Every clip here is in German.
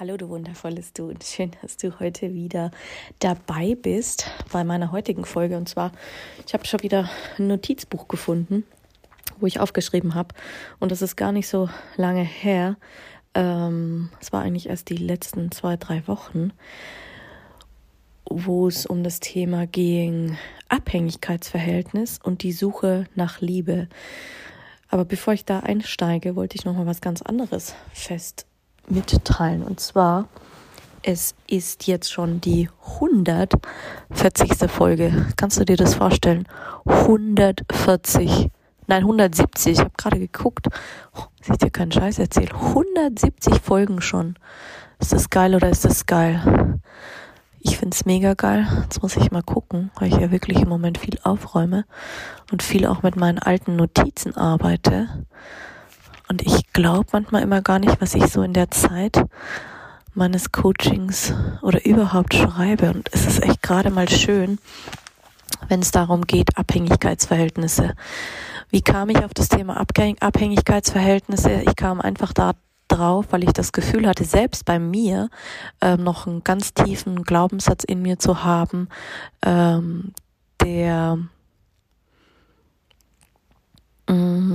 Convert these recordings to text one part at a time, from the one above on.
Hallo, du wundervolles Du und schön, dass du heute wieder dabei bist bei meiner heutigen Folge. Und zwar, ich habe schon wieder ein Notizbuch gefunden, wo ich aufgeschrieben habe. Und das ist gar nicht so lange her. Ähm, es ähm, war eigentlich erst die letzten zwei, drei Wochen, wo es um das Thema ging Abhängigkeitsverhältnis und die Suche nach Liebe. Aber bevor ich da einsteige, wollte ich noch mal was ganz anderes fest mitteilen. Und zwar, es ist jetzt schon die 140. Folge. Kannst du dir das vorstellen? 140. Nein, 170. Ich habe gerade geguckt. Oh, ich dir keinen Scheiß erzählen. 170 Folgen schon. Ist das geil oder ist das geil? Ich find's mega geil. Jetzt muss ich mal gucken, weil ich ja wirklich im Moment viel aufräume und viel auch mit meinen alten Notizen arbeite. Und ich glaube manchmal immer gar nicht, was ich so in der Zeit meines Coachings oder überhaupt schreibe. Und es ist echt gerade mal schön, wenn es darum geht, Abhängigkeitsverhältnisse. Wie kam ich auf das Thema Abhängigkeitsverhältnisse? Ich kam einfach da drauf, weil ich das Gefühl hatte, selbst bei mir ähm, noch einen ganz tiefen Glaubenssatz in mir zu haben, ähm, der mh, mm,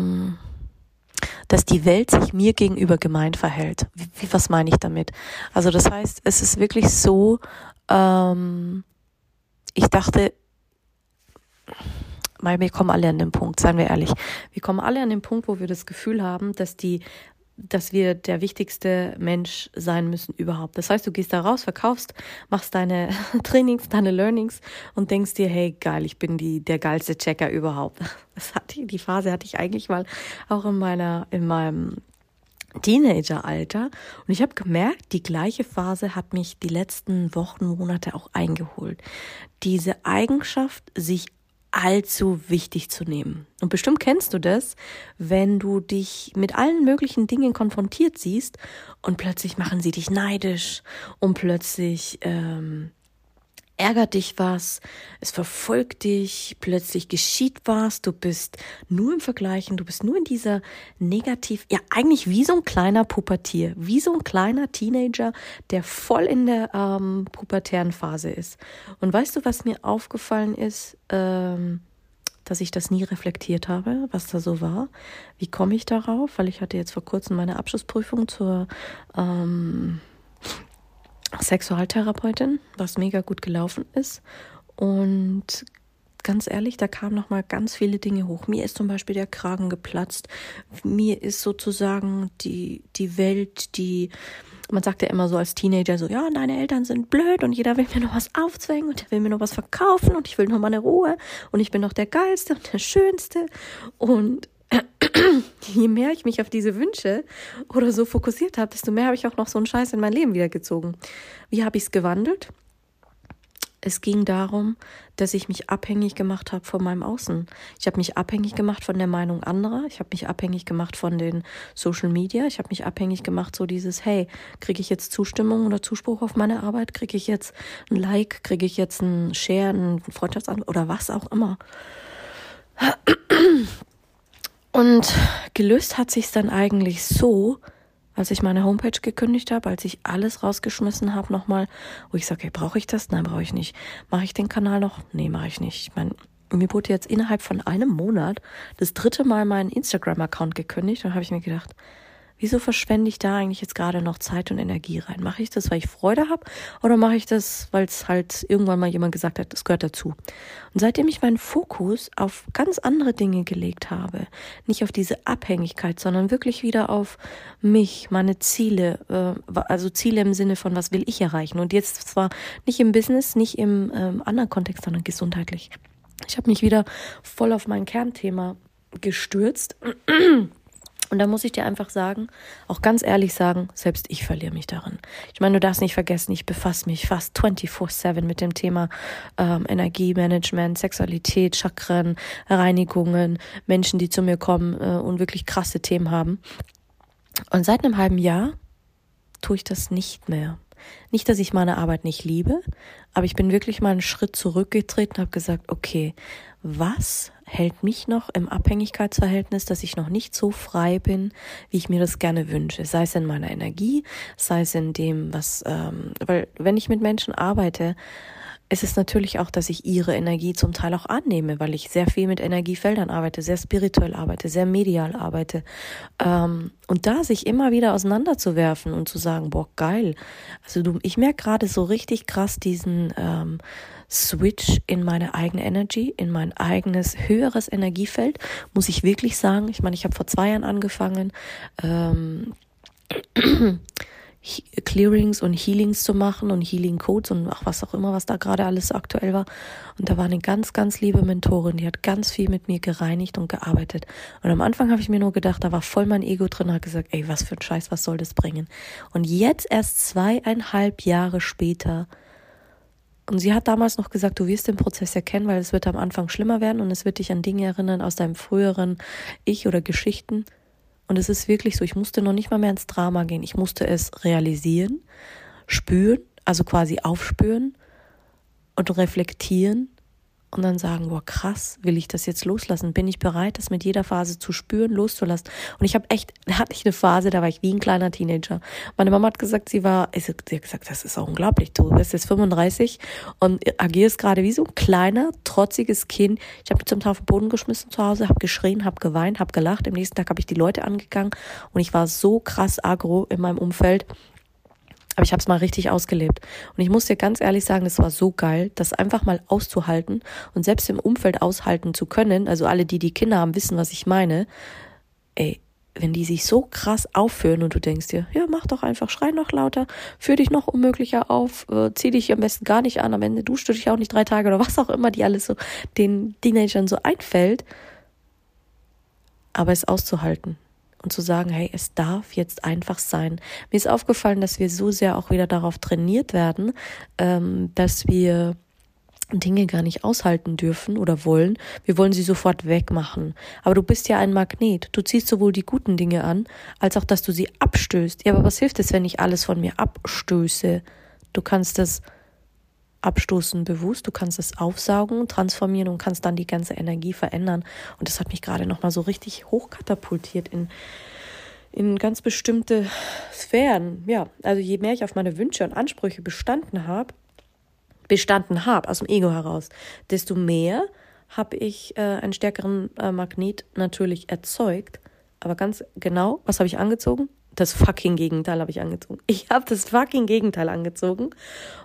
dass die Welt sich mir gegenüber gemein verhält. Wie, was meine ich damit? Also das heißt, es ist wirklich so, ähm, ich dachte, weil wir kommen alle an den Punkt, seien wir ehrlich. Wir kommen alle an den Punkt, wo wir das Gefühl haben, dass die dass wir der wichtigste Mensch sein müssen überhaupt. Das heißt, du gehst da raus, verkaufst, machst deine Trainings, deine Learnings und denkst dir, hey, geil, ich bin die, der geilste Checker überhaupt. Das hatte, die Phase hatte ich eigentlich mal auch in meiner, in meinem Teenageralter. Und ich habe gemerkt, die gleiche Phase hat mich die letzten Wochen, Monate auch eingeholt. Diese Eigenschaft, sich allzu wichtig zu nehmen. Und bestimmt kennst du das, wenn du dich mit allen möglichen Dingen konfrontiert siehst und plötzlich machen sie dich neidisch und plötzlich ähm, ärgert dich was, es verfolgt dich, plötzlich geschieht was, du bist nur im Vergleichen, du bist nur in dieser negativ, ja eigentlich wie so ein kleiner Pubertier, wie so ein kleiner Teenager, der voll in der ähm, pubertären Phase ist. Und weißt du, was mir aufgefallen ist, ähm, dass ich das nie reflektiert habe, was da so war. Wie komme ich darauf? Weil ich hatte jetzt vor kurzem meine Abschlussprüfung zur ähm, Sexualtherapeutin, was mega gut gelaufen ist. Und ganz ehrlich, da kamen noch mal ganz viele Dinge hoch. Mir ist zum Beispiel der Kragen geplatzt. Mir ist sozusagen die, die Welt, die, man sagt ja immer so als Teenager so, ja, deine Eltern sind blöd und jeder will mir noch was aufzwängen und der will mir noch was verkaufen und ich will noch mal eine Ruhe und ich bin noch der Geilste und der Schönste und je mehr ich mich auf diese Wünsche oder so fokussiert habe, desto mehr habe ich auch noch so einen Scheiß in mein Leben wiedergezogen. Wie habe ich es gewandelt? Es ging darum, dass ich mich abhängig gemacht habe von meinem Außen. Ich habe mich abhängig gemacht von der Meinung anderer. Ich habe mich abhängig gemacht von den Social Media. Ich habe mich abhängig gemacht, so dieses, hey, kriege ich jetzt Zustimmung oder Zuspruch auf meine Arbeit? Kriege ich jetzt ein Like? Kriege ich jetzt ein Share, ein Freundschaftsanruf oder was auch immer? Und gelöst hat sich dann eigentlich so, als ich meine Homepage gekündigt habe, als ich alles rausgeschmissen habe nochmal, wo ich sage, hey, brauche ich das? Nein, brauche ich nicht. Mache ich den Kanal noch? Nee, mache ich nicht. Ich meine, mir wurde jetzt innerhalb von einem Monat das dritte Mal mein Instagram-Account gekündigt und habe ich mir gedacht, wieso verschwende ich da eigentlich jetzt gerade noch Zeit und Energie rein? Mache ich das, weil ich Freude habe oder mache ich das, weil es halt irgendwann mal jemand gesagt hat, das gehört dazu? Und seitdem ich meinen Fokus auf ganz andere Dinge gelegt habe, nicht auf diese Abhängigkeit, sondern wirklich wieder auf mich, meine Ziele, äh, also Ziele im Sinne von, was will ich erreichen? Und jetzt zwar nicht im Business, nicht im ähm, anderen Kontext, sondern gesundheitlich. Ich habe mich wieder voll auf mein Kernthema gestürzt Und da muss ich dir einfach sagen, auch ganz ehrlich sagen, selbst ich verliere mich darin. Ich meine, du darfst nicht vergessen, ich befasse mich fast 24-7 mit dem Thema ähm, Energiemanagement, Sexualität, Chakren, Reinigungen, Menschen, die zu mir kommen äh, und wirklich krasse Themen haben. Und seit einem halben Jahr tue ich das nicht mehr. Nicht, dass ich meine Arbeit nicht liebe, aber ich bin wirklich mal einen Schritt zurückgetreten und habe gesagt, okay, was hält mich noch im Abhängigkeitsverhältnis, dass ich noch nicht so frei bin, wie ich mir das gerne wünsche. Sei es in meiner Energie, sei es in dem, was, ähm, weil wenn ich mit Menschen arbeite, es ist natürlich auch, dass ich ihre Energie zum Teil auch annehme, weil ich sehr viel mit Energiefeldern arbeite, sehr spirituell arbeite, sehr medial arbeite. Ähm, und da sich immer wieder auseinanderzuwerfen und zu sagen, boah, geil. Also du, ich merke gerade so richtig krass diesen ähm, Switch in meine eigene Energy, in mein eigenes höheres Energiefeld, muss ich wirklich sagen. Ich meine, ich habe vor zwei Jahren angefangen. Ähm, Clearings und Healings zu machen und Healing Codes und ach was auch immer, was da gerade alles aktuell war. Und da war eine ganz, ganz liebe Mentorin, die hat ganz viel mit mir gereinigt und gearbeitet. Und am Anfang habe ich mir nur gedacht, da war voll mein Ego drin, hat gesagt, ey, was für ein Scheiß, was soll das bringen? Und jetzt erst zweieinhalb Jahre später und sie hat damals noch gesagt, du wirst den Prozess erkennen, weil es wird am Anfang schlimmer werden und es wird dich an Dinge erinnern aus deinem früheren Ich oder Geschichten. Und es ist wirklich so, ich musste noch nicht mal mehr ins Drama gehen. Ich musste es realisieren, spüren, also quasi aufspüren und reflektieren und dann sagen, boah, krass, will ich das jetzt loslassen? Bin ich bereit, das mit jeder Phase zu spüren, loszulassen? Und ich habe echt, da hatte ich eine Phase, da war ich wie ein kleiner Teenager. Meine Mama hat gesagt, sie war, sie hat gesagt, das ist auch unglaublich, du bist jetzt 35 und agierst gerade wie so ein kleiner, trotziges Kind. Ich habe mich zum Teil Boden geschmissen zu Hause, habe geschrien, habe geweint, habe gelacht. Am nächsten Tag habe ich die Leute angegangen und ich war so krass agro in meinem Umfeld. Aber ich habe es mal richtig ausgelebt. Und ich muss dir ganz ehrlich sagen, das war so geil, das einfach mal auszuhalten und selbst im Umfeld aushalten zu können. Also alle, die die Kinder haben, wissen, was ich meine. Ey, wenn die sich so krass aufführen und du denkst dir, ja, mach doch einfach, schrei noch lauter, führ dich noch unmöglicher auf, äh, zieh dich am besten gar nicht an, am Ende duschst du dich auch nicht drei Tage oder was auch immer, die alles so den Teenagern so einfällt. Aber es auszuhalten und zu sagen, hey, es darf jetzt einfach sein. Mir ist aufgefallen, dass wir so sehr auch wieder darauf trainiert werden, ähm, dass wir Dinge gar nicht aushalten dürfen oder wollen. Wir wollen sie sofort wegmachen. Aber du bist ja ein Magnet. Du ziehst sowohl die guten Dinge an, als auch, dass du sie abstößt. Ja, aber was hilft es, wenn ich alles von mir abstöße? Du kannst es abstoßen bewusst, du kannst es aufsaugen, transformieren und kannst dann die ganze Energie verändern. Und das hat mich gerade nochmal so richtig hochkatapultiert in, in ganz bestimmte Sphären. Ja, also je mehr ich auf meine Wünsche und Ansprüche bestanden habe, bestanden habe aus dem Ego heraus, desto mehr habe ich äh, einen stärkeren äh, Magnet natürlich erzeugt. Aber ganz genau, was habe ich angezogen? Das fucking Gegenteil habe ich angezogen. Ich habe das fucking Gegenteil angezogen.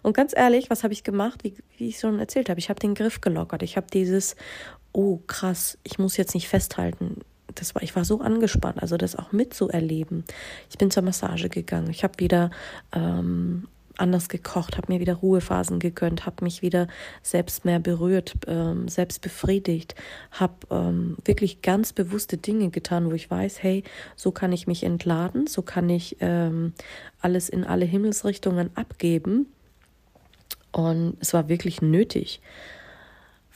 Und ganz ehrlich, was habe ich gemacht? Wie, wie ich schon erzählt habe, ich habe den Griff gelockert. Ich habe dieses, oh krass, ich muss jetzt nicht festhalten. Das war, ich war so angespannt, also das auch mitzuerleben. Ich bin zur Massage gegangen. Ich habe wieder ähm, anders gekocht, habe mir wieder Ruhephasen gegönnt, habe mich wieder selbst mehr berührt, ähm, selbst befriedigt, habe ähm, wirklich ganz bewusste Dinge getan, wo ich weiß, hey, so kann ich mich entladen, so kann ich ähm, alles in alle Himmelsrichtungen abgeben. Und es war wirklich nötig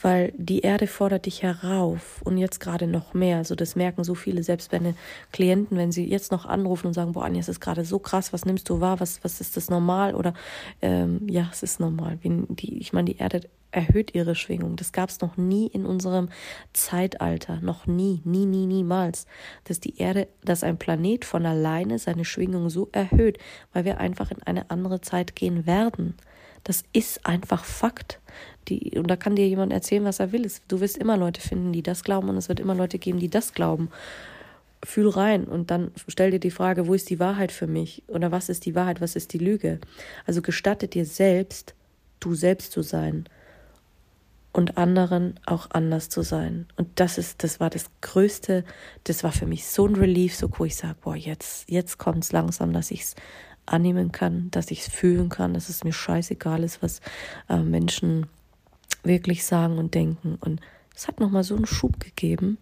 weil die Erde fordert dich herauf und jetzt gerade noch mehr. Also das merken so viele, selbst meine Klienten, wenn sie jetzt noch anrufen und sagen, boah, Anja, es ist gerade so krass, was nimmst du wahr, was, was ist das normal? Oder ähm, ja, es ist normal. Die, ich meine, die Erde erhöht ihre Schwingung. Das gab es noch nie in unserem Zeitalter. Noch nie, nie, nie, niemals. Dass die Erde, dass ein Planet von alleine seine Schwingung so erhöht, weil wir einfach in eine andere Zeit gehen werden. Das ist einfach Fakt. Die, und da kann dir jemand erzählen, was er will. Du wirst immer Leute finden, die das glauben und es wird immer Leute geben, die das glauben. Fühl rein und dann stell dir die Frage, wo ist die Wahrheit für mich? Oder was ist die Wahrheit, was ist die Lüge? Also gestatte dir selbst, du selbst zu sein und anderen auch anders zu sein. Und das ist, das war das Größte, das war für mich so ein Relief, so wo ich sage, boah, jetzt, jetzt es langsam, dass ich es annehmen kann, dass ich es fühlen kann, dass es mir scheißegal ist, was äh, Menschen wirklich sagen und denken. Und es hat nochmal so einen Schub gegeben,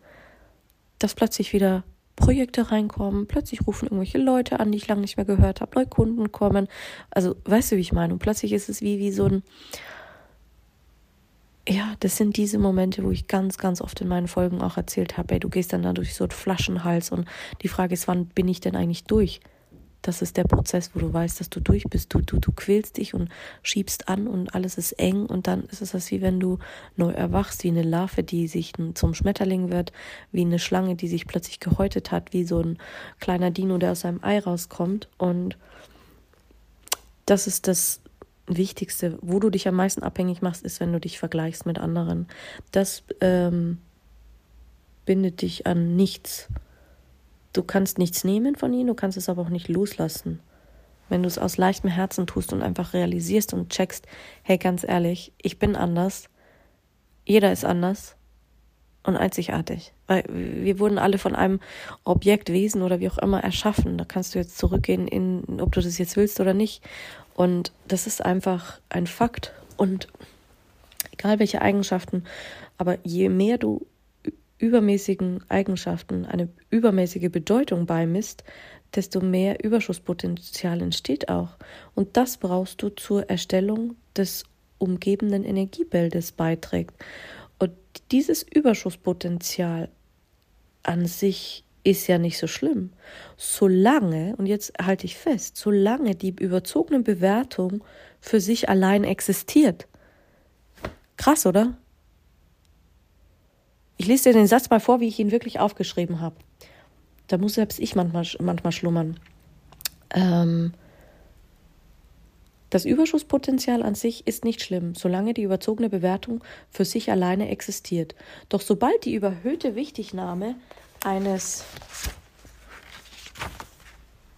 dass plötzlich wieder Projekte reinkommen, plötzlich rufen irgendwelche Leute an, die ich lange nicht mehr gehört habe, neue Kunden kommen. Also, weißt du, wie ich meine? Und plötzlich ist es wie, wie so ein, ja, das sind diese Momente, wo ich ganz, ganz oft in meinen Folgen auch erzählt habe, ey, du gehst dann da durch so einen Flaschenhals und die Frage ist, wann bin ich denn eigentlich durch? Das ist der Prozess, wo du weißt, dass du durch bist. Du, du, du quälst dich und schiebst an und alles ist eng und dann ist es das wie wenn du neu erwachst, wie eine Larve, die sich zum Schmetterling wird, wie eine Schlange, die sich plötzlich gehäutet hat, wie so ein kleiner Dino, der aus seinem Ei rauskommt. Und das ist das Wichtigste, wo du dich am meisten abhängig machst, ist, wenn du dich vergleichst mit anderen. Das ähm, bindet dich an nichts. Du kannst nichts nehmen von ihnen, du kannst es aber auch nicht loslassen. Wenn du es aus leichtem Herzen tust und einfach realisierst und checkst, hey, ganz ehrlich, ich bin anders, jeder ist anders und einzigartig. Weil wir wurden alle von einem Objekt, Wesen oder wie auch immer erschaffen. Da kannst du jetzt zurückgehen in, ob du das jetzt willst oder nicht. Und das ist einfach ein Fakt. Und egal welche Eigenschaften, aber je mehr du übermäßigen Eigenschaften eine übermäßige Bedeutung beimisst, desto mehr Überschusspotenzial entsteht auch. Und das brauchst du zur Erstellung des umgebenden Energiebildes beiträgt. Und dieses Überschusspotenzial an sich ist ja nicht so schlimm. Solange, und jetzt halte ich fest, solange die überzogene Bewertung für sich allein existiert. Krass, oder? Ich lese dir den Satz mal vor, wie ich ihn wirklich aufgeschrieben habe. Da muss selbst ich manchmal, manchmal schlummern. Ähm, das Überschusspotenzial an sich ist nicht schlimm, solange die überzogene Bewertung für sich alleine existiert. Doch sobald die überhöhte Wichtignahme eines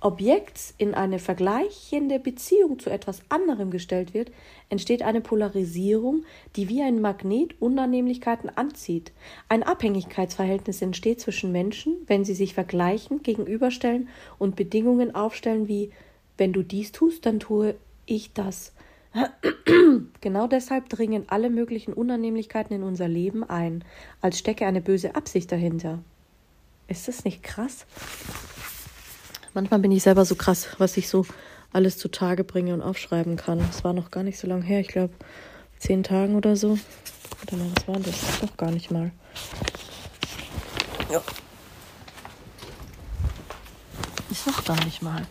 Objekts in eine vergleichende Beziehung zu etwas anderem gestellt wird, entsteht eine Polarisierung, die wie ein Magnet Unannehmlichkeiten anzieht. Ein Abhängigkeitsverhältnis entsteht zwischen Menschen, wenn sie sich vergleichen, gegenüberstellen und Bedingungen aufstellen wie wenn du dies tust, dann tue ich das. genau deshalb dringen alle möglichen Unannehmlichkeiten in unser Leben ein, als stecke eine böse Absicht dahinter. Ist das nicht krass? Manchmal bin ich selber so krass, was ich so alles zutage bringe und aufschreiben kann. Es war noch gar nicht so lange her, ich glaube zehn Tagen oder so. Mal, was war das? Doch gar nicht mal. Ja. Ist noch gar nicht mal.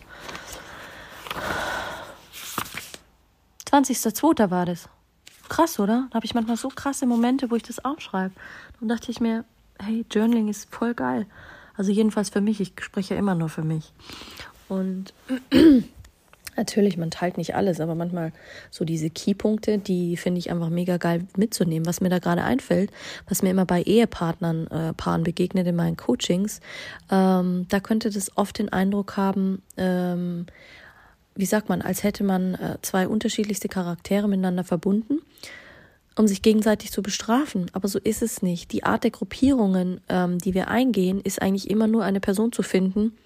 20.02. war das. Krass, oder? Da habe ich manchmal so krasse Momente, wo ich das aufschreibe. Dann dachte ich mir, hey, Journaling ist voll geil. Also jedenfalls für mich, ich spreche ja immer nur für mich. Und natürlich, man teilt nicht alles, aber manchmal so diese Keypunkte, die finde ich einfach mega geil mitzunehmen. Was mir da gerade einfällt, was mir immer bei Ehepartnern, äh, Paaren begegnet in meinen Coachings, ähm, da könnte das oft den Eindruck haben, ähm, wie sagt man, als hätte man äh, zwei unterschiedlichste Charaktere miteinander verbunden um sich gegenseitig zu bestrafen. Aber so ist es nicht. Die Art der Gruppierungen, ähm, die wir eingehen, ist eigentlich immer nur eine Person zu finden,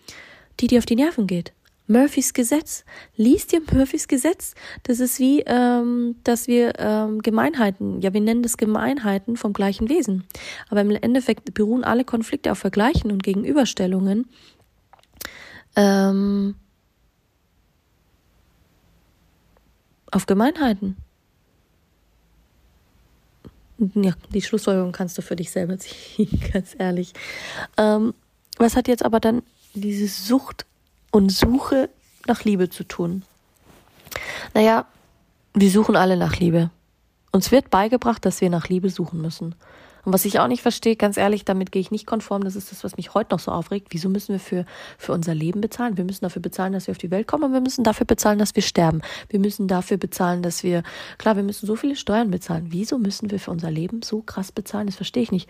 die dir auf die Nerven geht. Murphys Gesetz. Lies dir Murphys Gesetz. Das ist wie, ähm, dass wir ähm, Gemeinheiten, ja, wir nennen das Gemeinheiten vom gleichen Wesen. Aber im Endeffekt beruhen alle Konflikte auf Vergleichen und Gegenüberstellungen. Ähm, auf Gemeinheiten ja, die Schlussfolgerung kannst du für dich selber ziehen, ganz ehrlich. Ähm, was hat jetzt aber dann diese Sucht und Suche nach Liebe zu tun? Naja, wir suchen alle nach Liebe. Uns wird beigebracht, dass wir nach Liebe suchen müssen. Und was ich auch nicht verstehe, ganz ehrlich, damit gehe ich nicht konform, das ist das, was mich heute noch so aufregt. Wieso müssen wir für, für unser Leben bezahlen? Wir müssen dafür bezahlen, dass wir auf die Welt kommen und wir müssen dafür bezahlen, dass wir sterben. Wir müssen dafür bezahlen, dass wir, klar, wir müssen so viele Steuern bezahlen. Wieso müssen wir für unser Leben so krass bezahlen? Das verstehe ich nicht.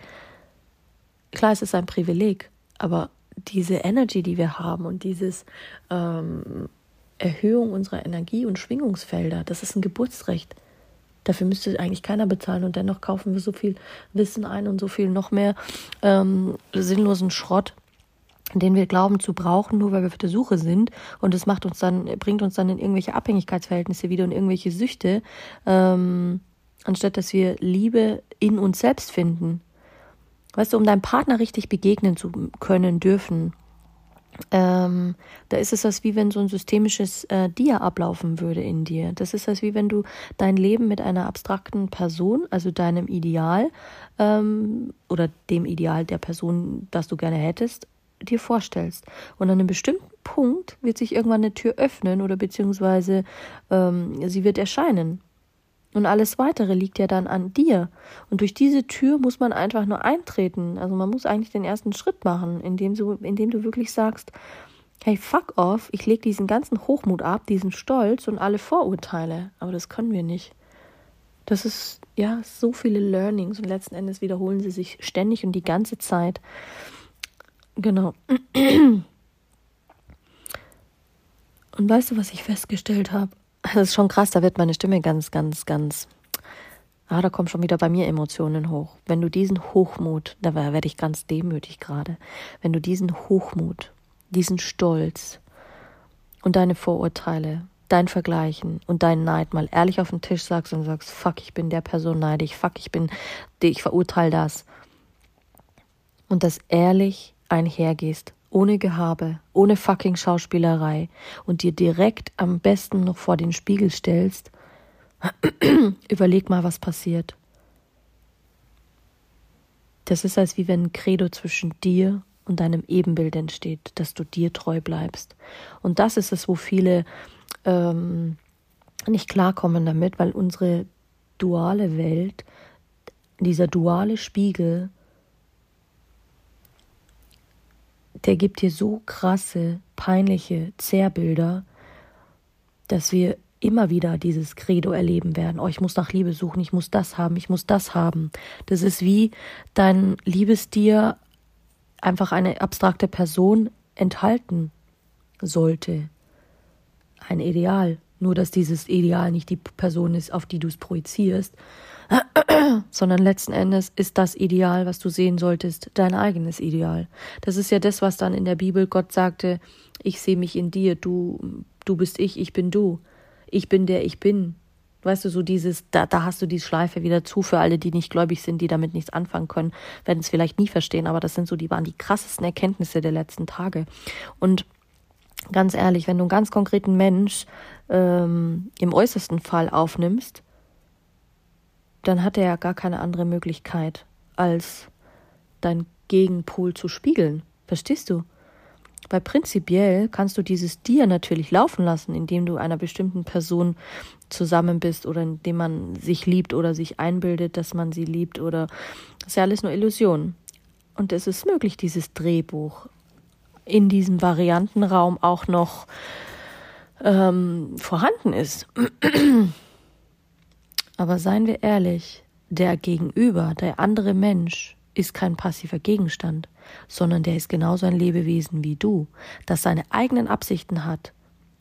Klar, es ist ein Privileg, aber diese Energy, die wir haben und dieses ähm, Erhöhung unserer Energie- und Schwingungsfelder, das ist ein Geburtsrecht. Dafür müsste eigentlich keiner bezahlen und dennoch kaufen wir so viel Wissen ein und so viel noch mehr ähm, sinnlosen Schrott, den wir glauben zu brauchen, nur weil wir auf der Suche sind. Und es macht uns dann, bringt uns dann in irgendwelche Abhängigkeitsverhältnisse wieder und irgendwelche Süchte, ähm, anstatt dass wir Liebe in uns selbst finden. Weißt du, um deinem Partner richtig begegnen zu können, dürfen, ähm, da ist es das wie wenn so ein systemisches äh, Dia ablaufen würde in dir. Das ist das wie wenn du dein Leben mit einer abstrakten Person, also deinem Ideal ähm, oder dem Ideal der Person, das du gerne hättest, dir vorstellst. Und an einem bestimmten Punkt wird sich irgendwann eine Tür öffnen oder beziehungsweise ähm, sie wird erscheinen. Und alles weitere liegt ja dann an dir. Und durch diese Tür muss man einfach nur eintreten. Also man muss eigentlich den ersten Schritt machen, indem du, indem du wirklich sagst, hey, fuck off, ich lege diesen ganzen Hochmut ab, diesen Stolz und alle Vorurteile. Aber das können wir nicht. Das ist, ja, so viele Learnings und letzten Endes wiederholen sie sich ständig und die ganze Zeit. Genau. Und weißt du, was ich festgestellt habe? Das ist schon krass, da wird meine Stimme ganz, ganz, ganz. Ah, da kommen schon wieder bei mir Emotionen hoch. Wenn du diesen Hochmut, da werde ich ganz demütig gerade, wenn du diesen Hochmut, diesen Stolz und deine Vorurteile, dein Vergleichen und deinen Neid mal ehrlich auf den Tisch sagst und sagst, fuck, ich bin der Person neidig, fuck, ich bin, ich verurteile das. Und das ehrlich einhergehst ohne Gehabe, ohne fucking Schauspielerei und dir direkt am besten noch vor den Spiegel stellst, überleg mal, was passiert. Das ist, als wie wenn ein Credo zwischen dir und deinem Ebenbild entsteht, dass du dir treu bleibst. Und das ist es, wo viele ähm, nicht klarkommen damit, weil unsere duale Welt, dieser duale Spiegel, der gibt dir so krasse, peinliche Zerrbilder, dass wir immer wieder dieses Credo erleben werden. Oh, ich muss nach Liebe suchen, ich muss das haben, ich muss das haben. Das ist wie dein Liebestier einfach eine abstrakte Person enthalten sollte. Ein Ideal. Nur, dass dieses Ideal nicht die Person ist, auf die du es projizierst, sondern letzten Endes ist das Ideal, was du sehen solltest, dein eigenes Ideal. Das ist ja das, was dann in der Bibel Gott sagte, ich sehe mich in dir, du, du bist ich, ich bin du. Ich bin der ich bin. Weißt du, so dieses, da, da hast du die Schleife wieder zu für alle, die nicht gläubig sind, die damit nichts anfangen können, werden es vielleicht nie verstehen, aber das sind so, die waren die krassesten Erkenntnisse der letzten Tage. Und ganz ehrlich, wenn du einen ganz konkreten Mensch ähm, im äußersten Fall aufnimmst, dann hat er ja gar keine andere Möglichkeit, als dein Gegenpol zu spiegeln. Verstehst du? Weil prinzipiell kannst du dieses Dir natürlich laufen lassen, indem du einer bestimmten Person zusammen bist oder indem man sich liebt oder sich einbildet, dass man sie liebt oder das ist ja alles nur Illusion. Und es ist möglich, dieses Drehbuch in diesem Variantenraum auch noch ähm, vorhanden ist. Aber seien wir ehrlich, der Gegenüber, der andere Mensch, ist kein passiver Gegenstand, sondern der ist genauso ein Lebewesen wie du, das seine eigenen Absichten hat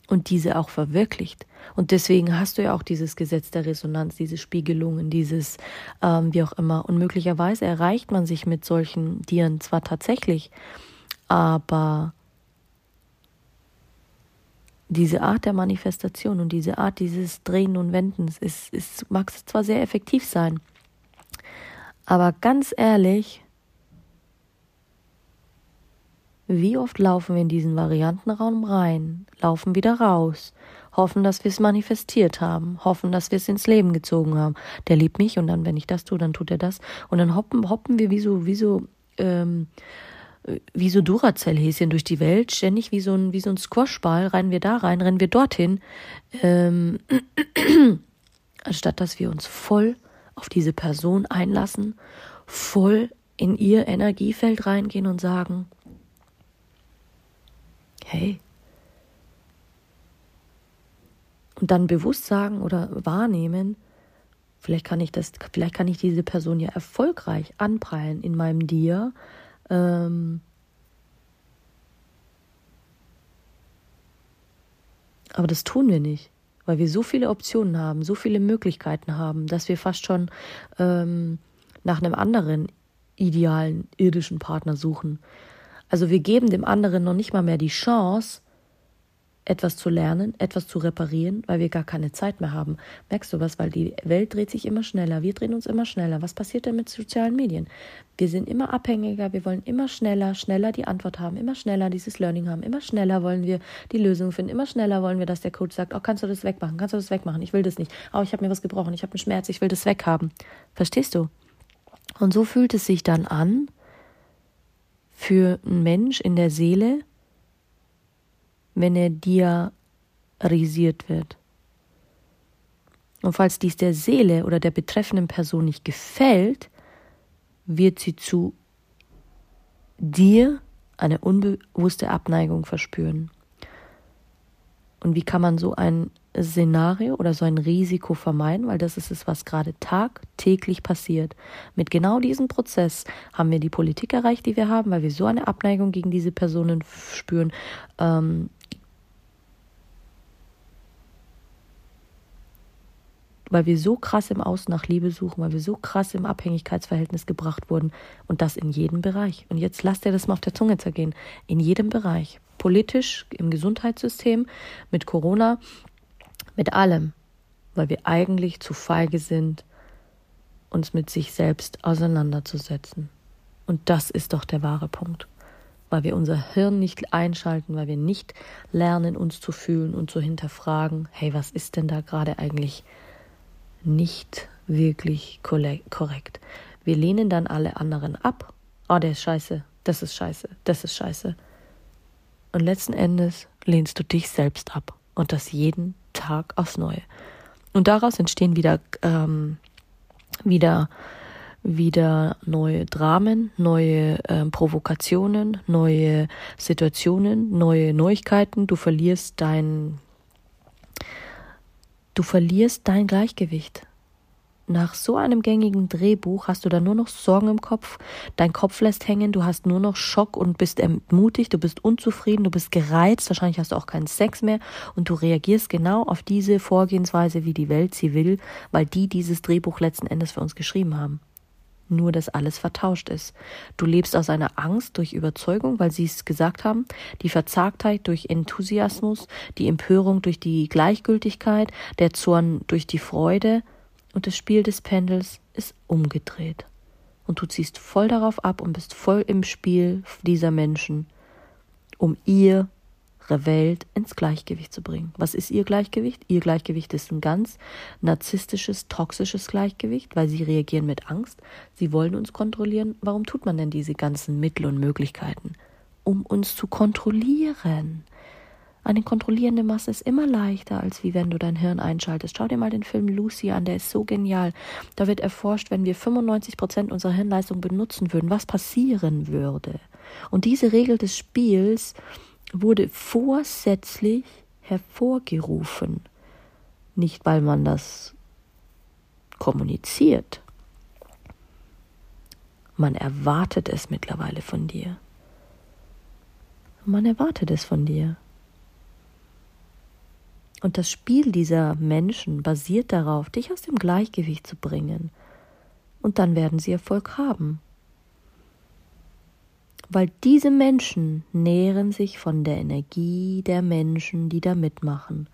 und diese auch verwirklicht. Und deswegen hast du ja auch dieses Gesetz der Resonanz, diese Spiegelungen, dieses ähm, wie auch immer. Und möglicherweise erreicht man sich mit solchen Tieren zwar tatsächlich, aber diese Art der Manifestation und diese Art dieses Drehen und Wendens ist, ist, mag zwar sehr effektiv sein, aber ganz ehrlich, wie oft laufen wir in diesen Variantenraum rein, laufen wieder raus, hoffen, dass wir es manifestiert haben, hoffen, dass wir es ins Leben gezogen haben. Der liebt mich und dann, wenn ich das tue, dann tut er das. Und dann hoppen, hoppen wir wie so, wie so ähm, wie so Duracell-Häschen durch die Welt, ständig wie so ein, wie so ein Squashball, rennen wir da rein, rennen wir dorthin, ähm, anstatt dass wir uns voll auf diese Person einlassen, voll in ihr Energiefeld reingehen und sagen, hey, und dann bewusst sagen oder wahrnehmen, vielleicht kann ich das, vielleicht kann ich diese Person ja erfolgreich anprallen in meinem Dir, ähm, aber das tun wir nicht, weil wir so viele Optionen haben, so viele Möglichkeiten haben, dass wir fast schon ähm, nach einem anderen idealen irdischen Partner suchen. Also wir geben dem anderen noch nicht mal mehr die Chance, etwas zu lernen, etwas zu reparieren, weil wir gar keine Zeit mehr haben. Merkst du was? Weil die Welt dreht sich immer schneller, wir drehen uns immer schneller. Was passiert denn mit sozialen Medien? Wir sind immer abhängiger, wir wollen immer schneller, schneller die Antwort haben, immer schneller dieses Learning haben, immer schneller wollen wir die Lösung finden, immer schneller wollen wir, dass der Coach sagt, oh, kannst du das wegmachen, kannst du das wegmachen, ich will das nicht. Oh, ich habe mir was gebrochen, ich habe einen Schmerz, ich will das weghaben. Verstehst du? Und so fühlt es sich dann an für einen Mensch in der Seele, wenn er diarisiert wird. Und falls dies der Seele oder der betreffenden Person nicht gefällt, wird sie zu dir eine unbewusste Abneigung verspüren. Und wie kann man so ein Szenario oder so ein Risiko vermeiden, weil das ist es, was gerade tagtäglich passiert. Mit genau diesem Prozess haben wir die Politik erreicht, die wir haben, weil wir so eine Abneigung gegen diese Personen spüren. Ähm, weil wir so krass im Außen nach Liebe suchen, weil wir so krass im Abhängigkeitsverhältnis gebracht wurden und das in jedem Bereich. Und jetzt lasst ihr das mal auf der Zunge zergehen. In jedem Bereich. Politisch, im Gesundheitssystem, mit Corona, mit allem. Weil wir eigentlich zu feige sind, uns mit sich selbst auseinanderzusetzen. Und das ist doch der wahre Punkt. Weil wir unser Hirn nicht einschalten, weil wir nicht lernen, uns zu fühlen und zu hinterfragen, hey, was ist denn da gerade eigentlich nicht wirklich korrekt. Wir lehnen dann alle anderen ab. Oh, der ist scheiße, das ist scheiße, das ist scheiße. Und letzten Endes lehnst du dich selbst ab. Und das jeden Tag aufs Neue. Und daraus entstehen wieder, ähm, wieder, wieder neue Dramen, neue ähm, Provokationen, neue Situationen, neue Neuigkeiten. Du verlierst dein Du verlierst dein Gleichgewicht. Nach so einem gängigen Drehbuch hast du dann nur noch Sorgen im Kopf, dein Kopf lässt hängen, du hast nur noch Schock und bist entmutigt, du bist unzufrieden, du bist gereizt, wahrscheinlich hast du auch keinen Sex mehr und du reagierst genau auf diese Vorgehensweise, wie die Welt sie will, weil die dieses Drehbuch letzten Endes für uns geschrieben haben nur dass alles vertauscht ist. Du lebst aus einer Angst durch Überzeugung, weil sie es gesagt haben, die Verzagtheit durch Enthusiasmus, die Empörung durch die Gleichgültigkeit, der Zorn durch die Freude und das Spiel des Pendels ist umgedreht. Und du ziehst voll darauf ab und bist voll im Spiel dieser Menschen, um ihr Welt ins Gleichgewicht zu bringen. Was ist ihr Gleichgewicht? Ihr Gleichgewicht ist ein ganz narzisstisches, toxisches Gleichgewicht, weil sie reagieren mit Angst. Sie wollen uns kontrollieren. Warum tut man denn diese ganzen Mittel und Möglichkeiten? Um uns zu kontrollieren. Eine kontrollierende Masse ist immer leichter, als wie wenn du dein Hirn einschaltest. Schau dir mal den Film Lucy an, der ist so genial. Da wird erforscht, wenn wir 95 Prozent unserer Hirnleistung benutzen würden, was passieren würde. Und diese Regel des Spiels wurde vorsätzlich hervorgerufen, nicht weil man das kommuniziert. Man erwartet es mittlerweile von dir. Man erwartet es von dir. Und das Spiel dieser Menschen basiert darauf, dich aus dem Gleichgewicht zu bringen. Und dann werden sie Erfolg haben weil diese Menschen nähren sich von der Energie der Menschen, die da mitmachen.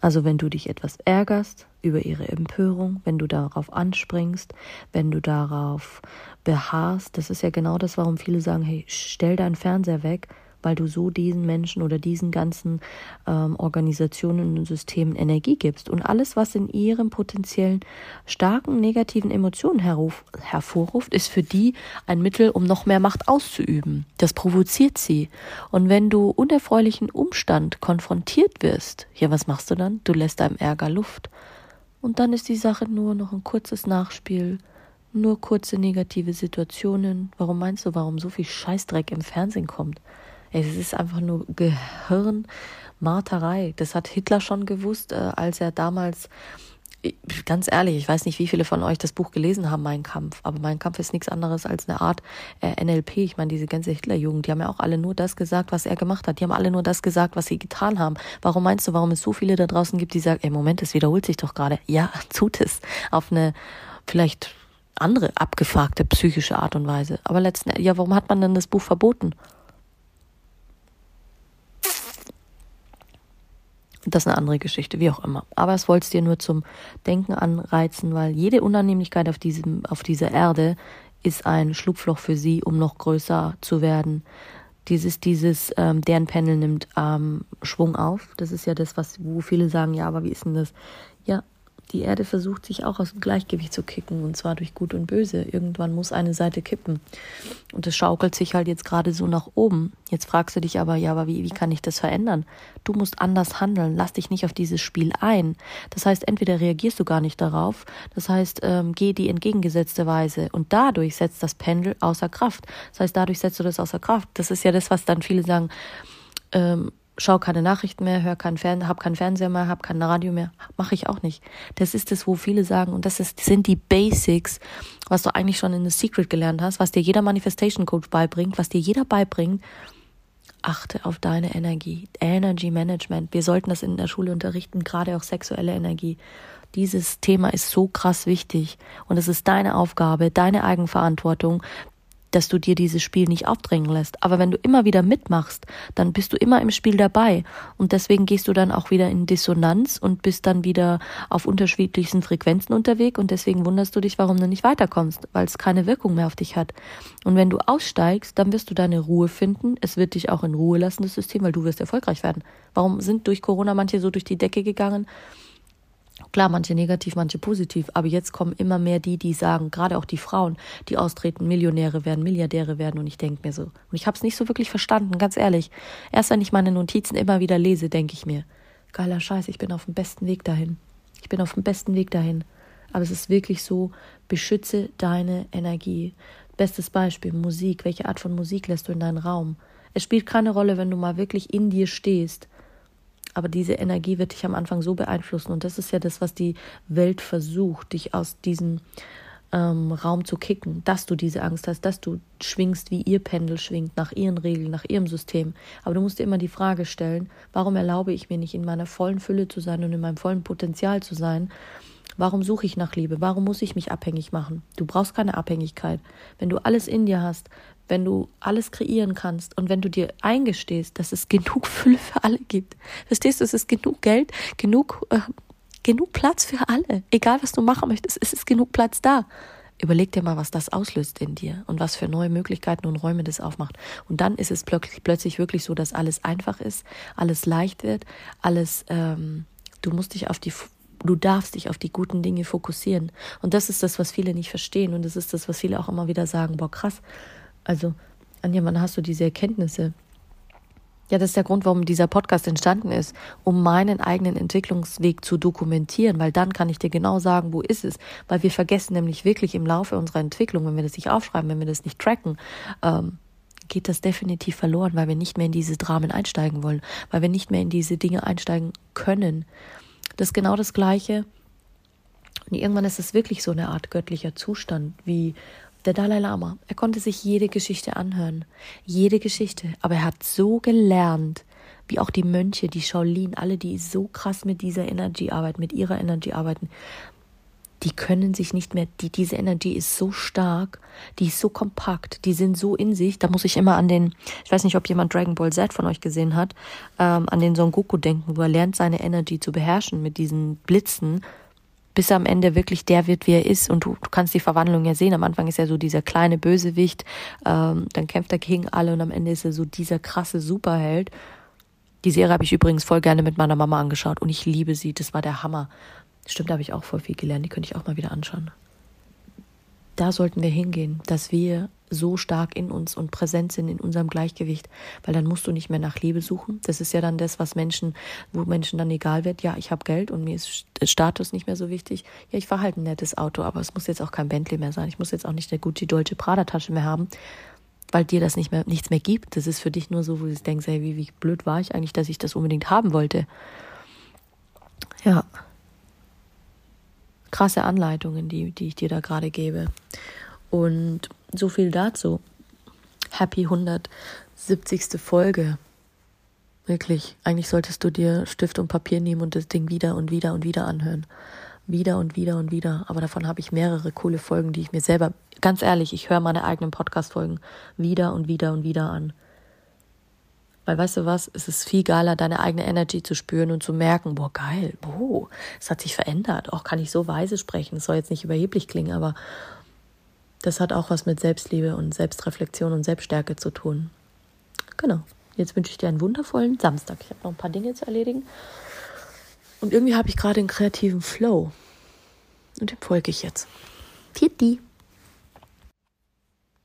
Also wenn du dich etwas ärgerst über ihre Empörung, wenn du darauf anspringst, wenn du darauf beharrst, das ist ja genau das, warum viele sagen, hey, stell deinen Fernseher weg, weil du so diesen Menschen oder diesen ganzen ähm, Organisationen und Systemen Energie gibst. Und alles, was in ihrem potenziellen starken negativen Emotionen herruf, hervorruft, ist für die ein Mittel, um noch mehr Macht auszuüben. Das provoziert sie. Und wenn du unerfreulichen Umstand konfrontiert wirst, ja, was machst du dann? Du lässt deinem Ärger Luft. Und dann ist die Sache nur noch ein kurzes Nachspiel nur kurze negative Situationen. Warum meinst du, warum so viel Scheißdreck im Fernsehen kommt? Es ist einfach nur Gehirnmarterei. Das hat Hitler schon gewusst, äh, als er damals ganz ehrlich, ich weiß nicht, wie viele von euch das Buch gelesen haben, Mein Kampf, aber Mein Kampf ist nichts anderes als eine Art äh, NLP. Ich meine, diese ganze Hitlerjugend, die haben ja auch alle nur das gesagt, was er gemacht hat. Die haben alle nur das gesagt, was sie getan haben. Warum meinst du, warum es so viele da draußen gibt, die sagen, ey, Moment, es wiederholt sich doch gerade. Ja, tut es. Auf eine vielleicht andere abgefuckte psychische Art und Weise. Aber letzten, ja, warum hat man denn das Buch verboten? Das ist eine andere Geschichte, wie auch immer. Aber es wollte es dir nur zum Denken anreizen, weil jede Unannehmlichkeit auf, diesem, auf dieser Erde ist ein Schlupfloch für sie, um noch größer zu werden. Dieses, dieses, ähm, deren Panel nimmt ähm, Schwung auf. Das ist ja das, was, wo viele sagen, ja, aber wie ist denn das? Ja, die Erde versucht sich auch aus dem Gleichgewicht zu kicken, und zwar durch Gut und Böse. Irgendwann muss eine Seite kippen. Und es schaukelt sich halt jetzt gerade so nach oben. Jetzt fragst du dich aber, ja, aber wie, wie kann ich das verändern? Du musst anders handeln. Lass dich nicht auf dieses Spiel ein. Das heißt, entweder reagierst du gar nicht darauf, das heißt, ähm, geh die entgegengesetzte Weise. Und dadurch setzt das Pendel außer Kraft. Das heißt, dadurch setzt du das außer Kraft. Das ist ja das, was dann viele sagen, ähm, schau keine Nachrichten mehr, hör kein Fern, hab keinen Fernseher mehr, hab kein Radio mehr, mache ich auch nicht. Das ist es, wo viele sagen und das ist, sind die Basics, was du eigentlich schon in The Secret gelernt hast, was dir jeder Manifestation Coach beibringt, was dir jeder beibringt. Achte auf deine Energie, Energy Management. Wir sollten das in der Schule unterrichten, gerade auch sexuelle Energie. Dieses Thema ist so krass wichtig und es ist deine Aufgabe, deine Eigenverantwortung, dass du dir dieses Spiel nicht aufdrängen lässt. Aber wenn du immer wieder mitmachst, dann bist du immer im Spiel dabei. Und deswegen gehst du dann auch wieder in Dissonanz und bist dann wieder auf unterschiedlichsten Frequenzen unterwegs. Und deswegen wunderst du dich, warum du nicht weiterkommst, weil es keine Wirkung mehr auf dich hat. Und wenn du aussteigst, dann wirst du deine Ruhe finden. Es wird dich auch in Ruhe lassen, das System, weil du wirst erfolgreich werden. Warum sind durch Corona manche so durch die Decke gegangen? Klar, manche negativ, manche positiv, aber jetzt kommen immer mehr die, die sagen, gerade auch die Frauen, die austreten, Millionäre werden, Milliardäre werden und ich denke mir so. Und ich habe es nicht so wirklich verstanden, ganz ehrlich. Erst wenn ich meine Notizen immer wieder lese, denke ich mir, geiler Scheiß, ich bin auf dem besten Weg dahin. Ich bin auf dem besten Weg dahin. Aber es ist wirklich so, beschütze deine Energie. Bestes Beispiel, Musik. Welche Art von Musik lässt du in deinen Raum? Es spielt keine Rolle, wenn du mal wirklich in dir stehst aber diese Energie wird dich am Anfang so beeinflussen. Und das ist ja das, was die Welt versucht, dich aus diesem ähm, Raum zu kicken, dass du diese Angst hast, dass du schwingst, wie ihr Pendel schwingt, nach ihren Regeln, nach ihrem System. Aber du musst dir immer die Frage stellen, warum erlaube ich mir nicht in meiner vollen Fülle zu sein und in meinem vollen Potenzial zu sein? Warum suche ich nach Liebe? Warum muss ich mich abhängig machen? Du brauchst keine Abhängigkeit. Wenn du alles in dir hast, wenn du alles kreieren kannst und wenn du dir eingestehst, dass es genug Fülle für alle gibt. Verstehst du, es ist genug Geld, genug, äh, genug Platz für alle. Egal, was du machen möchtest, es ist genug Platz da. Überleg dir mal, was das auslöst in dir und was für neue Möglichkeiten und Räume das aufmacht. Und dann ist es plötzlich wirklich so, dass alles einfach ist, alles leicht wird, alles, ähm, du musst dich auf die du darfst dich auf die guten Dinge fokussieren. Und das ist das, was viele nicht verstehen. Und das ist das, was viele auch immer wieder sagen, boah, krass, also, Anja, wann hast du diese Erkenntnisse? Ja, das ist der Grund, warum dieser Podcast entstanden ist, um meinen eigenen Entwicklungsweg zu dokumentieren, weil dann kann ich dir genau sagen, wo ist es, weil wir vergessen nämlich wirklich im Laufe unserer Entwicklung, wenn wir das nicht aufschreiben, wenn wir das nicht tracken, ähm, geht das definitiv verloren, weil wir nicht mehr in diese Dramen einsteigen wollen, weil wir nicht mehr in diese Dinge einsteigen können. Das ist genau das Gleiche. Und irgendwann ist es wirklich so eine Art göttlicher Zustand, wie der Dalai Lama, er konnte sich jede Geschichte anhören, jede Geschichte, aber er hat so gelernt, wie auch die Mönche, die Shaolin, alle, die so krass mit dieser Energie arbeiten, mit ihrer Energie arbeiten, die können sich nicht mehr, die, diese Energie ist so stark, die ist so kompakt, die sind so in sich, da muss ich immer an den, ich weiß nicht, ob jemand Dragon Ball Z von euch gesehen hat, ähm, an den Son Goku denken, wo er lernt, seine Energie zu beherrschen mit diesen Blitzen bis am Ende wirklich der wird, wie er ist. Und du, du kannst die Verwandlung ja sehen. Am Anfang ist er so dieser kleine Bösewicht, ähm, dann kämpft er gegen alle und am Ende ist er so dieser krasse Superheld. Die Serie habe ich übrigens voll gerne mit meiner Mama angeschaut und ich liebe sie. Das war der Hammer. Stimmt, da habe ich auch voll viel gelernt. Die könnte ich auch mal wieder anschauen. Da sollten wir hingehen, dass wir so stark in uns und präsent sind in unserem Gleichgewicht, weil dann musst du nicht mehr nach Liebe suchen. Das ist ja dann das, was Menschen, wo Menschen dann egal wird. Ja, ich habe Geld und mir ist Status nicht mehr so wichtig. Ja, ich fahre halt ein nettes Auto, aber es muss jetzt auch kein Bentley mehr sein. Ich muss jetzt auch nicht eine Gucci Deutsche Prada Tasche mehr haben, weil dir das nicht mehr nichts mehr gibt. Das ist für dich nur so, wo du denkst, hey, wie, wie blöd war ich eigentlich, dass ich das unbedingt haben wollte. Ja. Krasse Anleitungen, die, die ich dir da gerade gebe. Und so viel dazu. Happy 170. Folge. Wirklich. Eigentlich solltest du dir Stift und Papier nehmen und das Ding wieder und wieder und wieder anhören. Wieder und wieder und wieder. Aber davon habe ich mehrere coole Folgen, die ich mir selber, ganz ehrlich, ich höre meine eigenen Podcast-Folgen wieder und wieder und wieder an. Weil weißt du was, es ist viel geiler, deine eigene Energy zu spüren und zu merken, boah, geil, boah, es hat sich verändert. Auch kann ich so weise sprechen. Es soll jetzt nicht überheblich klingen, aber das hat auch was mit Selbstliebe und Selbstreflexion und Selbststärke zu tun. Genau. Jetzt wünsche ich dir einen wundervollen Samstag. Ich habe noch ein paar Dinge zu erledigen. Und irgendwie habe ich gerade einen kreativen Flow. Und dem folge ich jetzt. Titi.